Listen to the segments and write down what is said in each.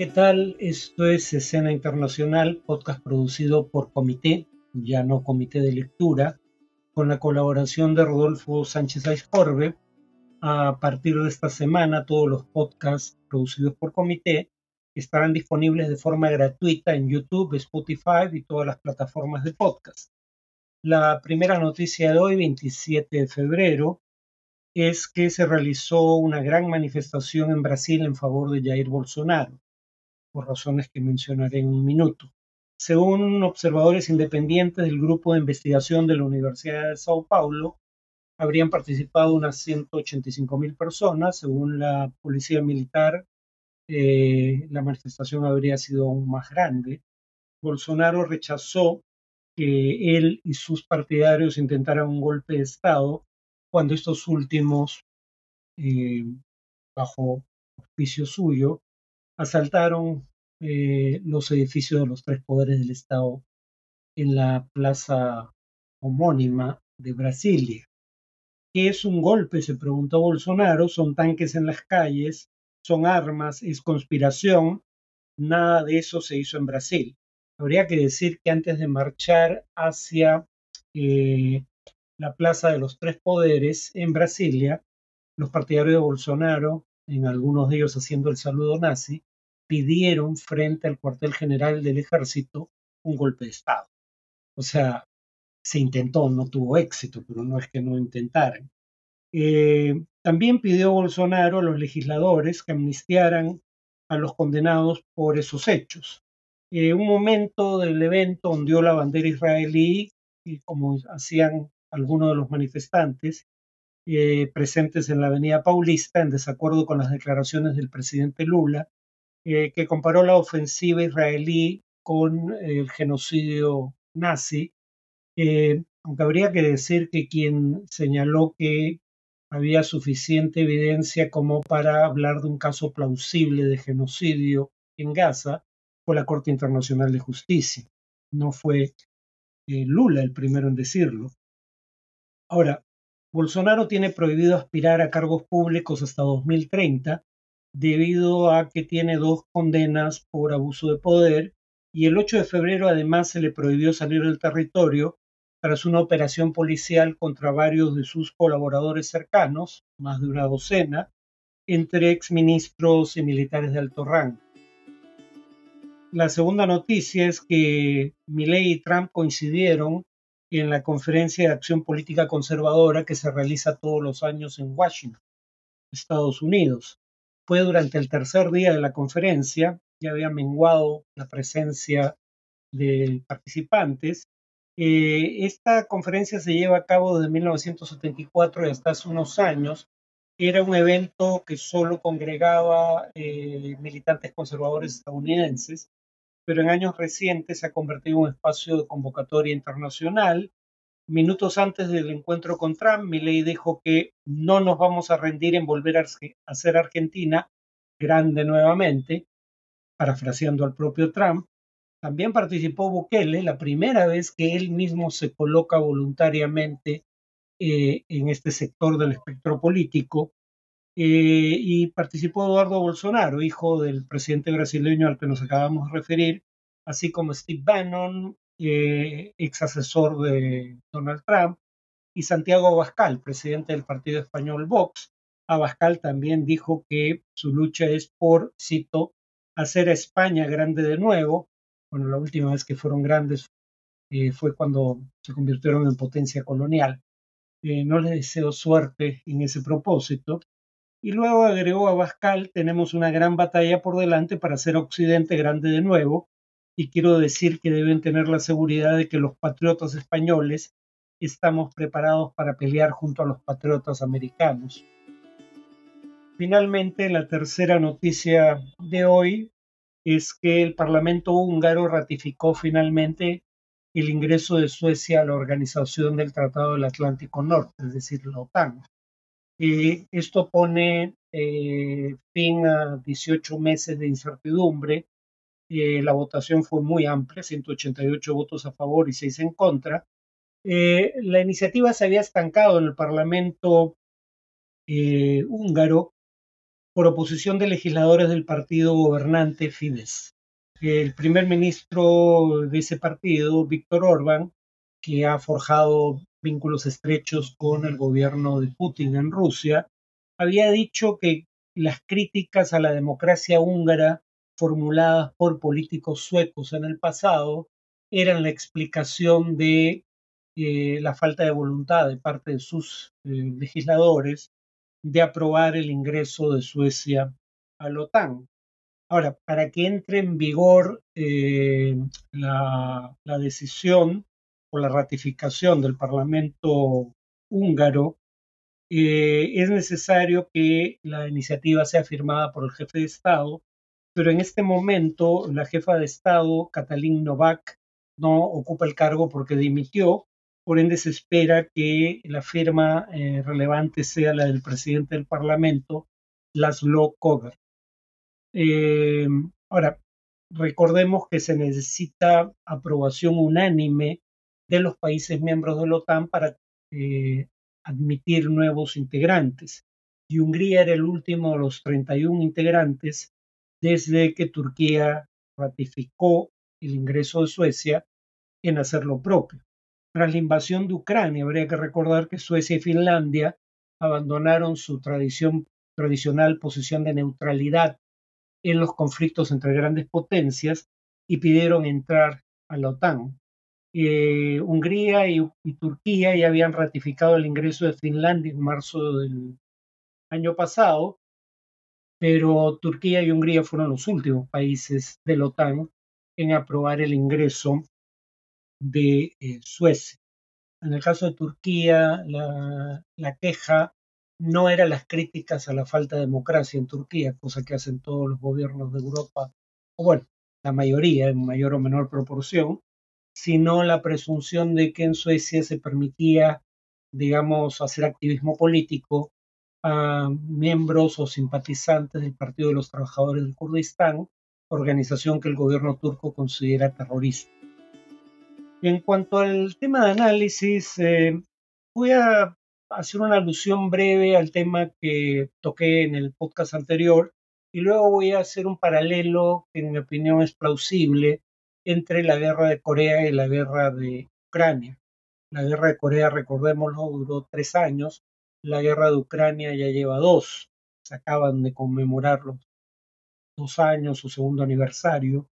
¿Qué tal? Esto es Escena Internacional, podcast producido por Comité, ya no Comité de Lectura, con la colaboración de Rodolfo Sánchez Aizcorbe. A partir de esta semana, todos los podcasts producidos por Comité estarán disponibles de forma gratuita en YouTube, Spotify y todas las plataformas de podcast. La primera noticia de hoy, 27 de febrero, es que se realizó una gran manifestación en Brasil en favor de Jair Bolsonaro por razones que mencionaré en un minuto. Según observadores independientes del grupo de investigación de la Universidad de Sao Paulo, habrían participado unas 185 mil personas. Según la policía militar, eh, la manifestación habría sido aún más grande. Bolsonaro rechazó que él y sus partidarios intentaran un golpe de Estado cuando estos últimos, eh, bajo auspicio suyo, asaltaron eh, los edificios de los tres poderes del Estado en la plaza homónima de Brasilia. ¿Qué es un golpe? Se preguntó Bolsonaro. Son tanques en las calles, son armas, es conspiración. Nada de eso se hizo en Brasil. Habría que decir que antes de marchar hacia eh, la Plaza de los Tres Poderes en Brasilia, los partidarios de Bolsonaro, en algunos de ellos haciendo el saludo nazi, pidieron frente al cuartel general del ejército un golpe de Estado. O sea, se intentó, no tuvo éxito, pero no es que no intentaran. Eh, también pidió Bolsonaro a los legisladores que amnistiaran a los condenados por esos hechos. Eh, un momento del evento ondeó la bandera israelí, y como hacían algunos de los manifestantes eh, presentes en la Avenida Paulista, en desacuerdo con las declaraciones del presidente Lula, eh, que comparó la ofensiva israelí con el genocidio nazi, eh, aunque habría que decir que quien señaló que había suficiente evidencia como para hablar de un caso plausible de genocidio en Gaza fue la Corte Internacional de Justicia. No fue eh, Lula el primero en decirlo. Ahora, Bolsonaro tiene prohibido aspirar a cargos públicos hasta 2030 debido a que tiene dos condenas por abuso de poder y el 8 de febrero además se le prohibió salir del territorio tras una operación policial contra varios de sus colaboradores cercanos, más de una docena, entre exministros y militares de alto rango. La segunda noticia es que Milley y Trump coincidieron en la conferencia de acción política conservadora que se realiza todos los años en Washington, Estados Unidos fue durante el tercer día de la conferencia, ya había menguado la presencia de participantes. Eh, esta conferencia se lleva a cabo desde 1974 y hasta hace unos años. Era un evento que solo congregaba eh, militantes conservadores estadounidenses, pero en años recientes se ha convertido en un espacio de convocatoria internacional Minutos antes del encuentro con Trump, Milley dijo que no nos vamos a rendir en volver a hacer Argentina grande nuevamente, parafraseando al propio Trump. También participó Bukele, la primera vez que él mismo se coloca voluntariamente eh, en este sector del espectro político. Eh, y participó Eduardo Bolsonaro, hijo del presidente brasileño al que nos acabamos de referir, así como Steve Bannon, eh, ex asesor de Donald Trump, y Santiago Abascal, presidente del partido español Vox. Abascal también dijo que su lucha es por, cito, hacer a España grande de nuevo. Bueno, la última vez que fueron grandes eh, fue cuando se convirtieron en potencia colonial. Eh, no les deseo suerte en ese propósito. Y luego agregó Abascal, tenemos una gran batalla por delante para hacer Occidente grande de nuevo y quiero decir que deben tener la seguridad de que los patriotas españoles estamos preparados para pelear junto a los patriotas americanos. Finalmente, la tercera noticia de hoy es que el Parlamento húngaro ratificó finalmente el ingreso de Suecia a la Organización del Tratado del Atlántico Norte, es decir, la OTAN. Y esto pone eh, fin a 18 meses de incertidumbre eh, la votación fue muy amplia, 188 votos a favor y 6 en contra. Eh, la iniciativa se había estancado en el Parlamento eh, húngaro por oposición de legisladores del partido gobernante Fidesz. El primer ministro de ese partido, Víctor Orbán, que ha forjado vínculos estrechos con el gobierno de Putin en Rusia, había dicho que las críticas a la democracia húngara formuladas por políticos suecos en el pasado eran la explicación de eh, la falta de voluntad de parte de sus eh, legisladores de aprobar el ingreso de Suecia a la OTAN. Ahora, para que entre en vigor eh, la, la, decisión o la ratificación del Parlamento húngaro, es necesario que la iniciativa sea firmada por el jefe de Estado, pero en este momento la jefa de Estado, Katalin Novak, no ocupa el cargo porque dimitió, por ende se espera que la firma eh, relevante sea la del presidente del Parlamento, Laszlo Koger. Eh, ahora, recordemos que se necesita aprobación unánime de los países miembros de la OTAN para eh, admitir nuevos integrantes. Y Hungría era el último de los 31 integrantes desde que Turquía ratificó el ingreso de Suecia en hacer lo propio. Tras la invasión de Ucrania, habría que recordar que Suecia y Finlandia abandonaron su tradición, tradicional posición de neutralidad en los conflictos entre grandes potencias y pidieron entrar a la OTAN. Eh, Hungría y, y, Turquía ya habían ratificado el ingreso de Finlandia en marzo del año pasado, pero Turquía y Hungría fueron los últimos países de la OTAN en aprobar el ingreso de eh, Suecia. En el caso de Turquía, la, la, queja no era las críticas a la falta de democracia en Turquía, cosa que hacen todos los gobiernos de Europa, o bueno, la mayoría en mayor o menor proporción, sino la presunción de que en Suecia se permitía, digamos, hacer activismo político a miembros o simpatizantes del Partido de los Trabajadores del Kurdistán, organización que el gobierno turco considera terrorista. En cuanto al tema de análisis, eh, voy a hacer una alusión breve al tema que toqué en el podcast anterior y luego voy a hacer un paralelo que en mi opinión es plausible entre la guerra de Corea y la guerra de Ucrania. La guerra de Corea, recordémoslo, duró tres años, la guerra de Ucrania ya lleva dos, se acaban de conmemorar los dos años, su segundo aniversario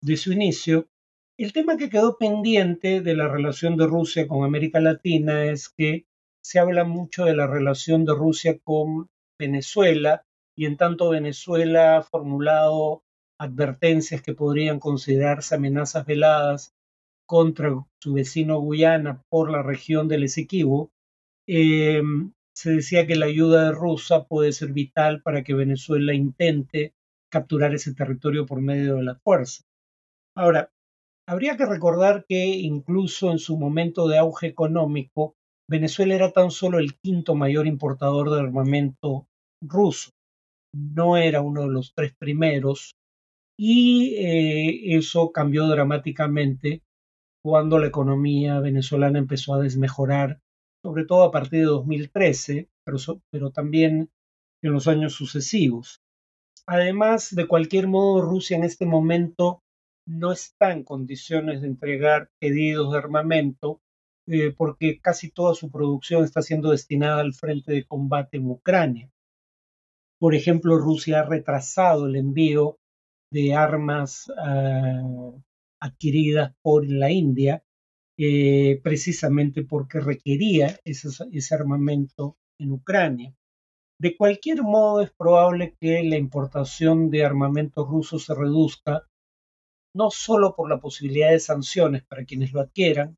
de su inicio, el tema que quedó pendiente de la relación de Rusia con América Latina es que se habla mucho de la relación de Rusia con Venezuela y en tanto Venezuela ha formulado advertencias que podrían considerarse amenazas veladas contra su vecino Guyana por la región del Esequibo, eh, se decía que la ayuda de Rusia puede ser vital para que Venezuela intente capturar ese territorio por medio de la fuerza. Ahora, Habría que recordar que incluso en su momento de auge económico, Venezuela era tan solo el quinto mayor importador de armamento ruso. No era uno de los tres primeros y eh, eso cambió dramáticamente cuando la economía venezolana empezó a desmejorar, sobre todo a partir de 2013, pero, pero también en los años sucesivos. Además, de cualquier modo, Rusia en este momento no está en condiciones de entregar pedidos de armamento eh, porque casi toda su producción está siendo destinada al frente de combate en Ucrania. Por ejemplo, Rusia ha retrasado el envío de armas ah, adquiridas por la India eh, precisamente porque requería ese armamento en Ucrania. De cualquier modo, es probable que la importación de armamento ruso se reduzca no solo por la posibilidad de sanciones para quienes lo adquieran,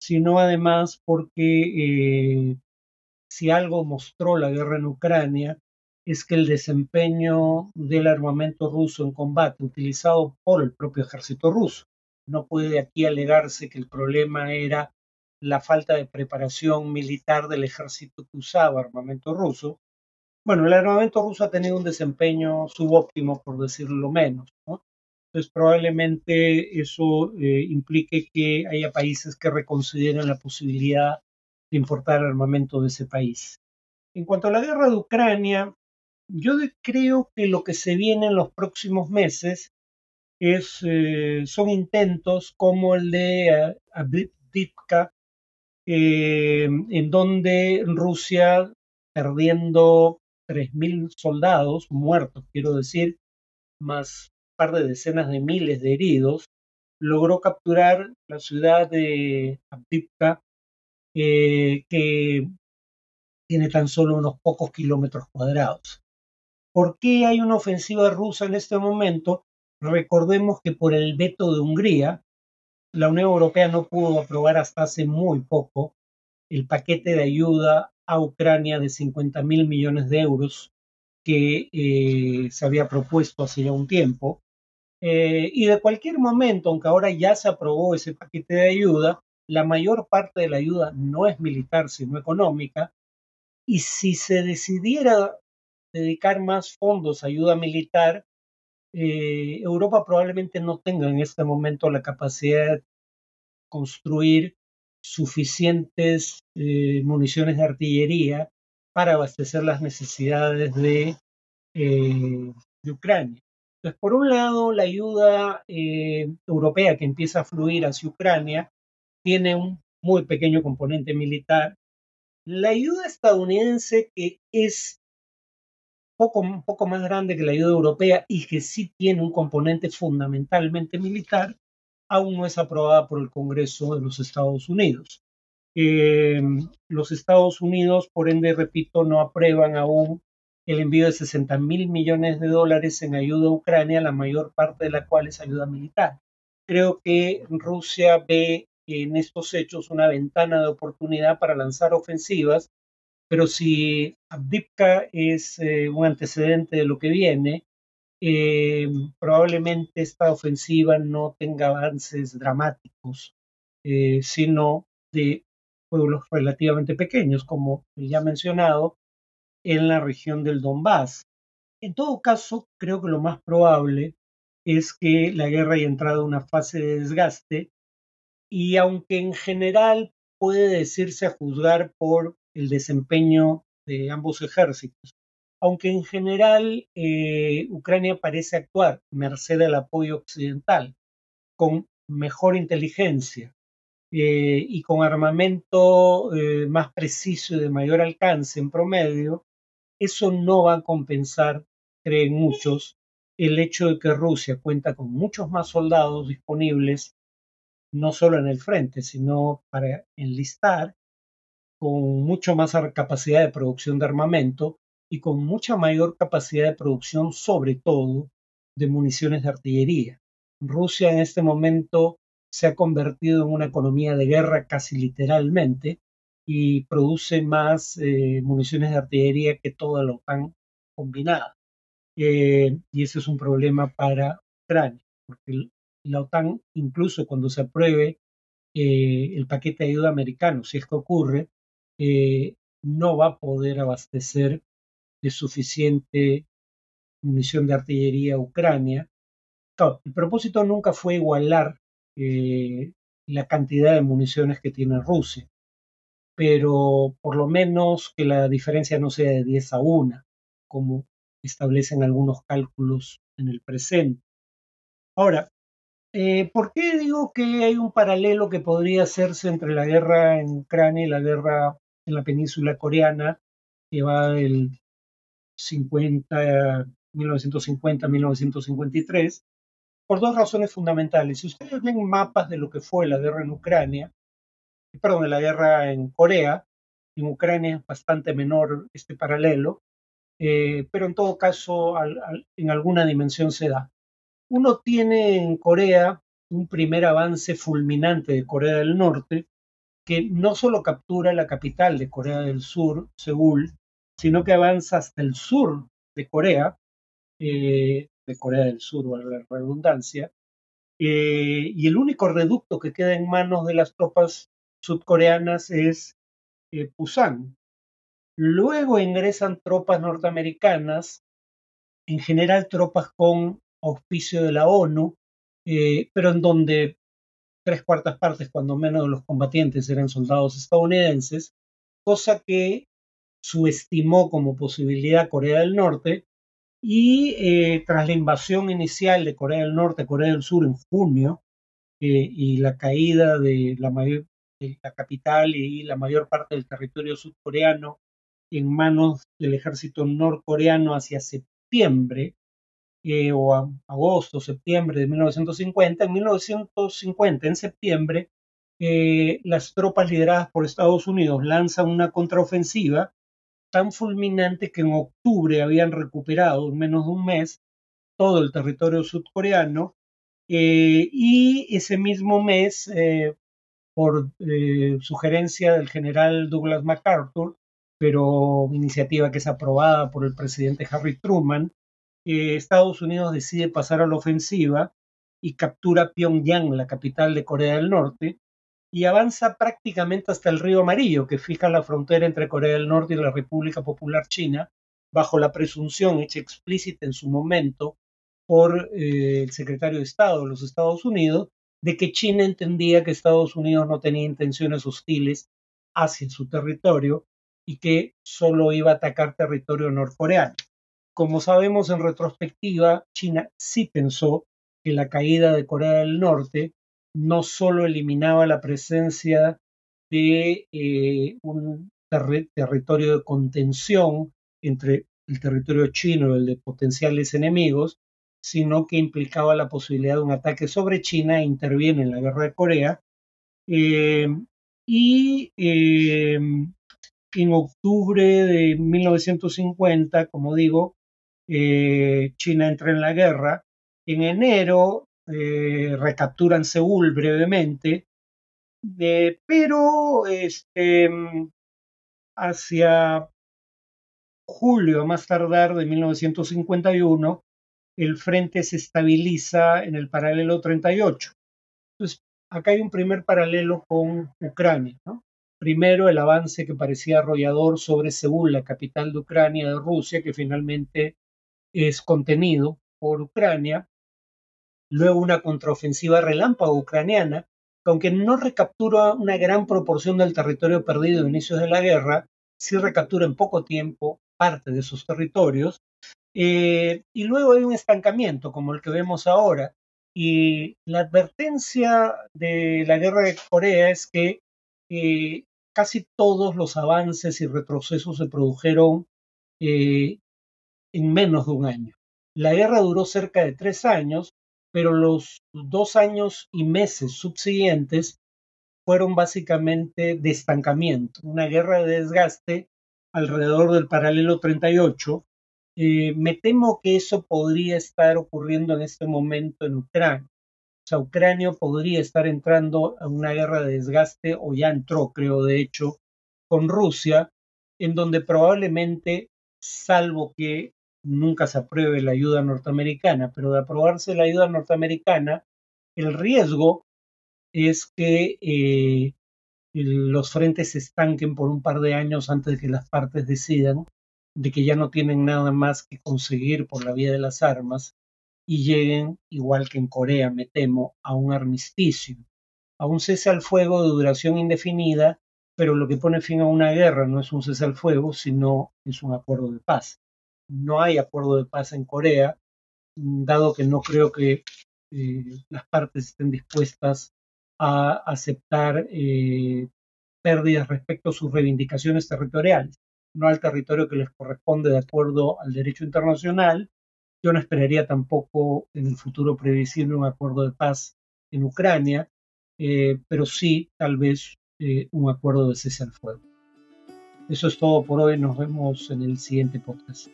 sino además porque eh, si algo mostró la guerra en Ucrania es que el desempeño del armamento ruso en combate utilizado por el propio ejército ruso. No puede aquí alegarse que el problema era la falta de preparación militar del ejército que usaba armamento ruso. Bueno, el armamento ruso ha tenido un desempeño subóptimo, por decirlo menos. ¿no? Entonces, probablemente eso eh, implique que haya países que reconsideren la posibilidad de importar armamento de ese país. En cuanto a la guerra de Ucrania, yo creo que lo que se viene en los próximos meses es, eh, son intentos como el de Abdivka, eh, en donde Rusia, perdiendo 3.000 soldados muertos, quiero decir, más par de decenas de miles de heridos, logró capturar la ciudad de Abdivka, eh, que tiene tan solo unos pocos kilómetros cuadrados. ¿Por qué hay una ofensiva rusa en este momento? Recordemos que por el veto de Hungría, la Unión Europea no pudo aprobar hasta hace muy poco el paquete de ayuda a Ucrania de 50 mil millones de euros que eh, se había propuesto hace ya un tiempo. Eh, y de cualquier momento, aunque ahora ya se aprobó ese paquete de ayuda, la mayor parte de la ayuda no es militar, sino económica. Y si se decidiera dedicar más fondos a ayuda militar, eh, Europa probablemente no tenga en este momento la capacidad de construir suficientes eh, municiones de artillería para abastecer las necesidades de, eh, de Ucrania. Entonces, por un lado, la ayuda europea que empieza a fluir hacia Ucrania tiene un muy pequeño componente militar. La ayuda estadounidense, que es poco, más grande que la ayuda europea y que sí tiene un componente fundamentalmente militar, aún no es aprobada por el Congreso de los Estados Unidos. Eh, los Estados Unidos, por ende, repito, no aprueban aún el envío de 60 mil millones de dólares en ayuda a Ucrania, la mayor parte de la cual es ayuda militar. Creo que Rusia ve en estos hechos una ventana de oportunidad para lanzar ofensivas pero si Abdipka es eh, un antecedente de lo que viene, eh, probablemente esta ofensiva no tenga avances dramáticos, eh, sino de pueblos relativamente pequeños, como ya mencionado, en la región del Donbass. En todo caso, creo que lo más probable es que la guerra haya entrado en una fase de desgaste y aunque en general puede decirse a juzgar por el desempeño de ambos ejércitos. Aunque en general eh, Ucrania parece actuar merced al apoyo occidental, con mejor inteligencia eh, y con armamento eh, más preciso y de mayor alcance en promedio, eso no va a compensar, creen muchos, el hecho de que Rusia cuenta con muchos más soldados disponibles, no solo en el frente, sino para enlistar con mucho más capacidad de producción de armamento y con mucha mayor capacidad de producción, sobre todo, de municiones de artillería. Rusia en este momento se ha convertido en una economía de guerra casi literalmente y produce más eh, municiones de artillería que toda la OTAN combinada. Eh, y ese es un problema para Ucrania, porque la OTAN, incluso cuando se apruebe eh, el paquete de ayuda americano, si es que ocurre, eh, no va a poder abastecer de suficiente munición de artillería a Ucrania. el propósito nunca fue igualar eh, la cantidad de municiones que tiene Rusia, pero por lo menos que la diferencia no sea de 10 a 1, como establecen algunos cálculos en el presente. Ahora, eh, ¿por qué digo que hay un paralelo que podría hacerse entre la guerra en Ucrania y la guerra en la península coreana que va del 50, 1950-1953, por dos razones fundamentales. Si ustedes ven mapas de lo que fue la guerra en Ucrania, perdón, de la guerra en Corea, en Ucrania es bastante menor este paralelo, eh, pero en todo caso en alguna dimensión se da. Uno tiene en Corea un primer avance fulminante de Corea del Norte, que no solo captura la capital de Corea del Sur, Seúl, sino que avanza hasta el sur de Corea, eh, de Corea del Sur, a la redundancia, eh, y el único reducto que queda en manos de las tropas sudcoreanas es eh, Pusan. Luego ingresan tropas norteamericanas, en general tropas con auspicio de la ONU, pero en donde tres cuartas partes, cuando menos, de los combatientes eran soldados estadounidenses, cosa que subestimó como posibilidad Corea del Norte. Y eh, tras la invasión inicial de Corea del Norte, Corea del Sur en junio eh, y la caída de la, capital y la mayor parte del territorio sudcoreano en manos del ejército norcoreano hacia septiembre, eh, o agosto, septiembre de 1950. En 1950, en septiembre, eh, las tropas lideradas por Estados Unidos lanzan una contraofensiva tan fulminante que en octubre habían recuperado en menos de un mes todo el territorio sudcoreano eh, y ese mismo mes, por sugerencia del general Douglas MacArthur, pero iniciativa que es aprobada por el presidente Harry Truman, eh, Estados Unidos decide pasar a la ofensiva y captura Pyongyang, la capital de Corea del Norte, y avanza prácticamente hasta el río Amarillo, que fija la frontera entre Corea del Norte y la República Popular China, bajo la presunción hecha explícita en su momento por eh, el secretario de Estado de los Estados Unidos, de que China entendía que Estados Unidos no tenía intenciones hostiles hacia su territorio y que solo iba a atacar territorio norcoreano. Como sabemos en retrospectiva, China sí pensó que la caída de Corea del Norte no solo eliminaba la presencia de eh, un territorio de contención entre el territorio chino y el de potenciales enemigos, sino que implicaba la posibilidad de un ataque sobre China e interviene en la guerra de Corea. Eh, y eh, en octubre de 1950, como digo, eh, China entra en la guerra. En enero eh, recapturan Seúl brevemente, pero este, hacia julio, más tardar, de 1951, el frente se estabiliza en el paralelo 38. Entonces, acá hay un primer paralelo con Ucrania. Primero, el avance que parecía arrollador sobre Seúl, la capital de Ucrania, de Rusia, que finalmente es contenido por Ucrania. Luego, una contraofensiva relámpago ucraniana, que aunque no recaptura una gran proporción del territorio perdido a inicios de la guerra, sí recaptura en poco tiempo parte de esos territorios. Eh, y luego hay un estancamiento, como el que vemos ahora. Y la advertencia de la guerra de Corea es que eh, casi todos los avances y retrocesos se produjeron eh, en menos de un año. La guerra duró cerca de tres años, pero los dos años y meses subsiguientes fueron básicamente de estancamiento, una guerra de desgaste alrededor del paralelo 38. Eh, me temo que eso podría estar ocurriendo en este momento en Ucrania. O sea, Ucrania podría estar entrando a una guerra de desgaste, o ya entró, creo, de hecho, con Rusia, en donde probablemente, salvo que nunca se apruebe la ayuda norteamericana, pero de aprobarse la ayuda norteamericana, el riesgo es que eh, los frentes se estanquen por un par de años antes de que las partes decidan de que ya no tienen nada más que conseguir por la vía de las armas y lleguen, igual que en Corea, me temo, a un armisticio, a un cese al fuego de duración indefinida, pero lo que pone fin a una guerra no es un cese al fuego, sino es un acuerdo de paz. No hay acuerdo de paz en Corea, dado que no creo que eh, las partes estén dispuestas a aceptar eh, pérdidas respecto a sus reivindicaciones territoriales, no al territorio que les corresponde de acuerdo al derecho internacional, yo no esperaría tampoco en el futuro previsible un acuerdo de paz en Ucrania, eh, pero sí tal vez un acuerdo de cese al fuego. Eso es todo por hoy. Nos vemos en el siguiente podcast.